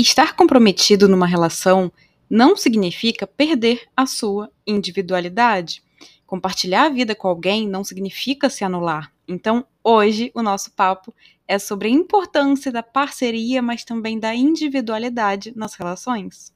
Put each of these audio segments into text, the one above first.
estar comprometido numa relação não significa perder a sua individualidade. Compartilhar a vida com alguém não significa se anular. Então, hoje, o nosso papo é sobre a importância da parceria, mas também da individualidade nas relações.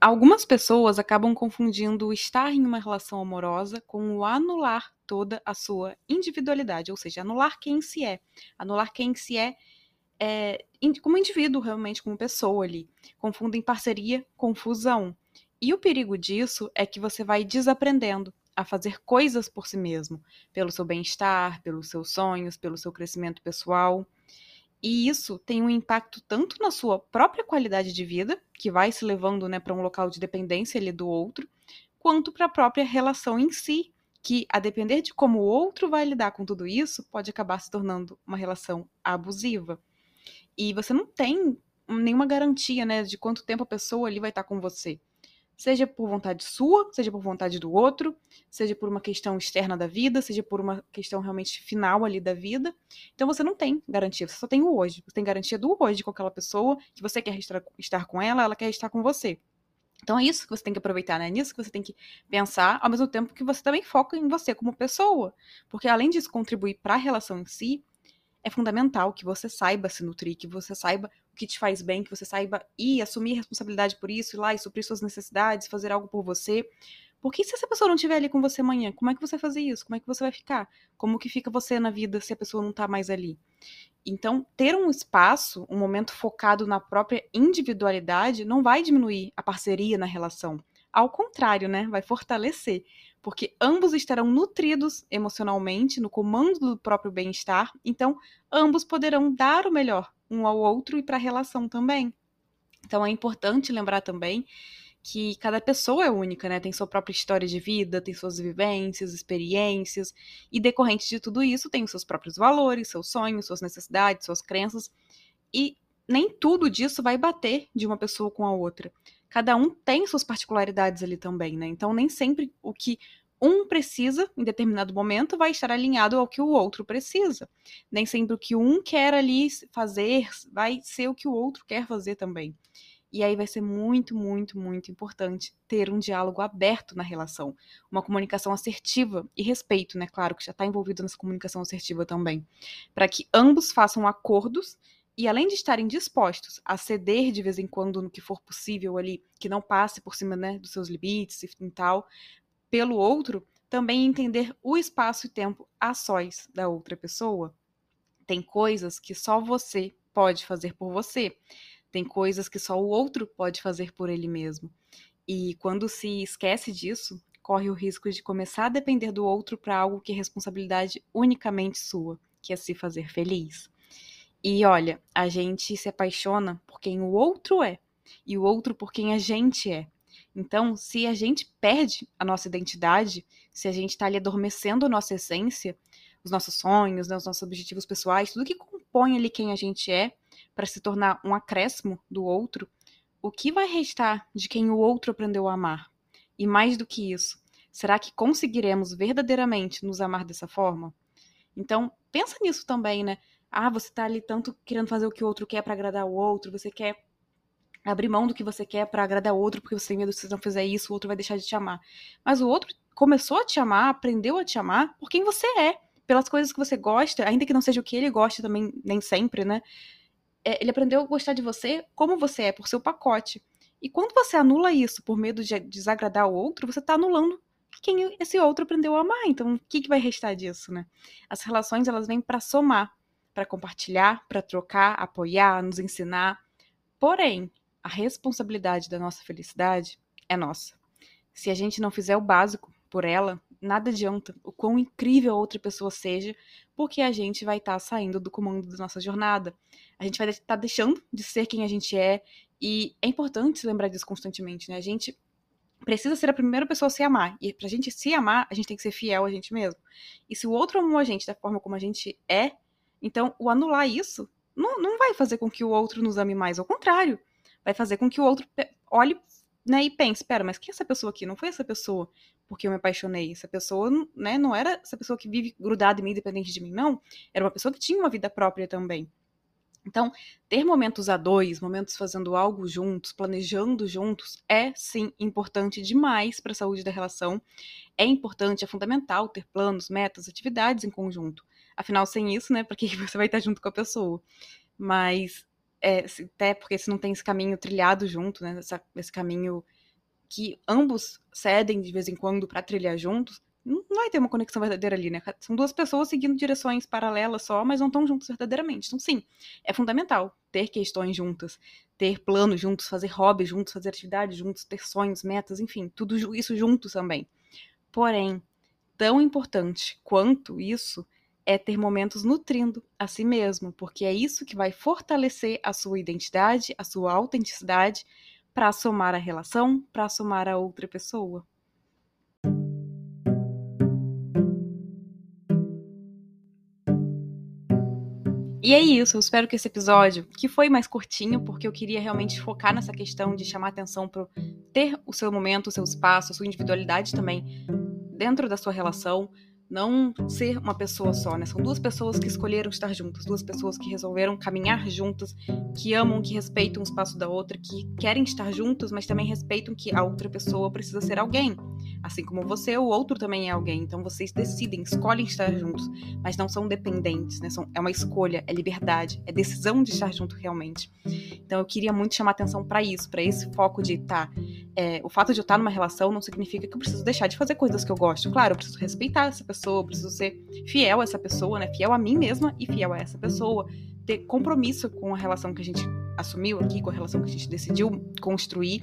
Algumas pessoas acabam confundindo o estar em uma relação amorosa com o anular toda a sua individualidade, ou seja, anular quem se é, anular quem se é, é como indivíduo, realmente, como pessoa ali. Confundem parceria com fusão. E o perigo disso é que você vai desaprendendo a fazer coisas por si mesmo, pelo seu bem-estar, pelos seus sonhos, pelo seu crescimento pessoal. E isso tem um impacto tanto na sua própria qualidade de vida, que vai se levando né, para um local de dependência ali do outro, quanto para a própria relação em si, que, a depender de como o outro vai lidar com tudo isso, pode acabar se tornando uma relação abusiva. E você não tem nenhuma garantia né, de quanto tempo a pessoa ali vai estar com você seja por vontade sua, seja por vontade do outro, seja por uma questão externa da vida, seja por uma questão realmente final ali da vida. Então você não tem garantia, você só tem o hoje. Você tem garantia do hoje com aquela pessoa que você quer estar com ela, ela quer estar com você. Então é isso que você tem que aproveitar, né? É nisso que você tem que pensar, ao mesmo tempo que você também foca em você como pessoa. Porque além disso contribuir para a relação em si, é fundamental que você saiba se nutrir, que você saiba que te faz bem, que você saiba ir assumir responsabilidade por isso, ir lá e suprir suas necessidades, fazer algo por você. Porque se essa pessoa não estiver ali com você amanhã, como é que você vai fazer isso? Como é que você vai ficar? Como que fica você na vida se a pessoa não tá mais ali? Então, ter um espaço, um momento focado na própria individualidade, não vai diminuir a parceria na relação. Ao contrário, né? Vai fortalecer porque ambos estarão nutridos emocionalmente, no comando do próprio bem-estar, então ambos poderão dar o melhor um ao outro e para a relação também. Então é importante lembrar também que cada pessoa é única, né? Tem sua própria história de vida, tem suas vivências, experiências, e decorrente de tudo isso tem os seus próprios valores, seus sonhos, suas necessidades, suas crenças, e nem tudo disso vai bater de uma pessoa com a outra cada um tem suas particularidades ali também, né? Então nem sempre o que um precisa em determinado momento vai estar alinhado ao que o outro precisa. Nem sempre o que um quer ali fazer vai ser o que o outro quer fazer também. E aí vai ser muito, muito, muito importante ter um diálogo aberto na relação, uma comunicação assertiva e respeito, né? Claro que já está envolvido nessa comunicação assertiva também, para que ambos façam acordos e além de estarem dispostos a ceder de vez em quando no que for possível ali, que não passe por cima né, dos seus limites e tal, pelo outro, também entender o espaço e tempo a sós da outra pessoa. Tem coisas que só você pode fazer por você. Tem coisas que só o outro pode fazer por ele mesmo. E quando se esquece disso, corre o risco de começar a depender do outro para algo que é responsabilidade unicamente sua, que é se fazer feliz. E olha, a gente se apaixona por quem o outro é e o outro por quem a gente é. Então, se a gente perde a nossa identidade, se a gente está ali adormecendo a nossa essência, os nossos sonhos, né, os nossos objetivos pessoais, tudo que compõe ali quem a gente é, para se tornar um acréscimo do outro, o que vai restar de quem o outro aprendeu a amar? E mais do que isso, será que conseguiremos verdadeiramente nos amar dessa forma? Então, pensa nisso também, né? Ah, você tá ali tanto querendo fazer o que o outro quer para agradar o outro, você quer abrir mão do que você quer para agradar o outro, porque você tem medo que se não fizer isso, o outro vai deixar de te amar. Mas o outro começou a te amar, aprendeu a te amar por quem você é, pelas coisas que você gosta, ainda que não seja o que ele gosta também, nem sempre, né? É, ele aprendeu a gostar de você como você é, por seu pacote. E quando você anula isso por medo de desagradar o outro, você tá anulando quem esse outro aprendeu a amar. Então, o que, que vai restar disso, né? As relações, elas vêm para somar para compartilhar, para trocar, apoiar, nos ensinar. Porém, a responsabilidade da nossa felicidade é nossa. Se a gente não fizer o básico por ela, nada adianta o quão incrível a outra pessoa seja, porque a gente vai estar tá saindo do comando da nossa jornada. A gente vai estar tá deixando de ser quem a gente é E é importante se lembrar disso constantemente, né? A gente precisa ser a primeira pessoa a se amar. E pra gente se amar, a gente tem que ser fiel a gente mesmo. E se o outro amou a gente da forma como a gente é, então o anular isso não, não vai fazer com que o outro nos ame mais. Ao contrário, vai fazer com que o outro olhe né, e pense, espera, mas quem é essa pessoa aqui? Não foi essa pessoa porque eu me apaixonei. Essa pessoa, né, não era essa pessoa que vive grudada em mim, dependente de mim, não. Era uma pessoa que tinha uma vida própria também. Então, ter momentos a dois, momentos fazendo algo juntos, planejando juntos, é sim importante demais para a saúde da relação. É importante, é fundamental ter planos, metas, atividades em conjunto. Afinal, sem isso, né, para que você vai estar junto com a pessoa? Mas, é, até porque se não tem esse caminho trilhado junto, né, essa, esse caminho que ambos cedem de vez em quando para trilhar juntos, não vai ter uma conexão verdadeira ali, né? São duas pessoas seguindo direções paralelas só, mas não estão juntos verdadeiramente. Então, sim, é fundamental ter questões juntas, ter planos juntos, fazer hobbies juntos, fazer atividades juntos, ter sonhos, metas, enfim, tudo isso juntos também. Porém, tão importante quanto isso é ter momentos nutrindo a si mesmo, porque é isso que vai fortalecer a sua identidade, a sua autenticidade, para somar a relação, para somar a outra pessoa. E é isso, eu espero que esse episódio, que foi mais curtinho, porque eu queria realmente focar nessa questão de chamar atenção para ter o seu momento, o seu espaço, a sua individualidade também dentro da sua relação, não ser uma pessoa só, né? São duas pessoas que escolheram estar juntas, duas pessoas que resolveram caminhar juntas, que amam, que respeitam o espaço da outra, que querem estar juntos, mas também respeitam que a outra pessoa precisa ser alguém. Assim como você, o outro também é alguém. Então vocês decidem, escolhem estar juntos, mas não são dependentes, né? São, é uma escolha, é liberdade, é decisão de estar junto realmente. Então eu queria muito chamar atenção para isso, para esse foco de tá, é, o fato de eu estar numa relação não significa que eu preciso deixar de fazer coisas que eu gosto. Claro, eu preciso respeitar essa pessoa eu preciso ser fiel a essa pessoa, né? Fiel a mim mesma e fiel a essa pessoa. Ter compromisso com a relação que a gente assumiu aqui, com a relação que a gente decidiu construir.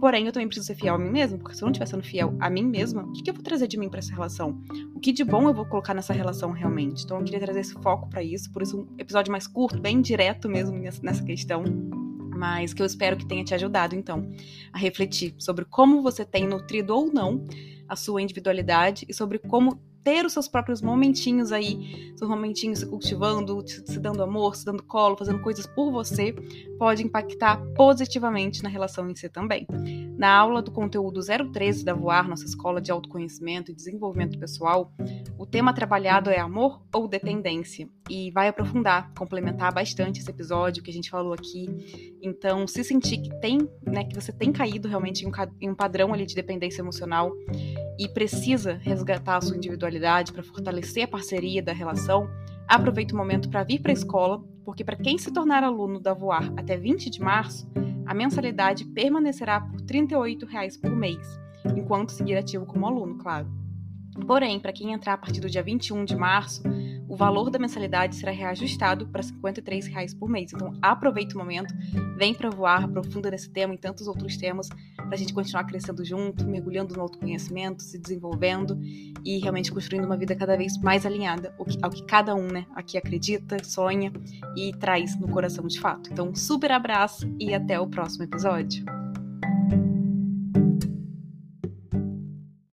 Porém, eu também preciso ser fiel a mim mesma, porque se eu não estiver sendo fiel a mim mesma, o que, que eu vou trazer de mim para essa relação? O que de bom eu vou colocar nessa relação realmente? Então, eu queria trazer esse foco para isso, por isso um episódio mais curto, bem direto mesmo nessa questão mas que eu espero que tenha te ajudado, então, a refletir sobre como você tem nutrido ou não a sua individualidade e sobre como ter os seus próprios momentinhos aí, seus momentinhos se cultivando, se dando amor, se dando colo, fazendo coisas por você, pode impactar positivamente na relação em si também. Na aula do conteúdo 013 da Voar, nossa escola de autoconhecimento e desenvolvimento pessoal, o tema trabalhado é amor ou dependência e vai aprofundar, complementar bastante esse episódio que a gente falou aqui. Então, se sentir que tem, né, que você tem caído realmente em um, em um padrão ali de dependência emocional e precisa resgatar a sua individualidade para fortalecer a parceria da relação, aproveite o momento para vir para a escola, porque para quem se tornar aluno da Voar até 20 de março, a mensalidade permanecerá por R$ 38 por mês, enquanto seguir ativo como aluno, claro. Porém, para quem entrar a partir do dia 21 de março, o valor da mensalidade será reajustado para 53 reais por mês. Então, aproveita o momento, vem para voar, aprofunda nesse tema e tantos outros temas, para a gente continuar crescendo junto, mergulhando no autoconhecimento, se desenvolvendo e realmente construindo uma vida cada vez mais alinhada ao que, cada um né, aqui acredita, sonha e traz no coração de fato. Então, um super abraço e até o próximo episódio.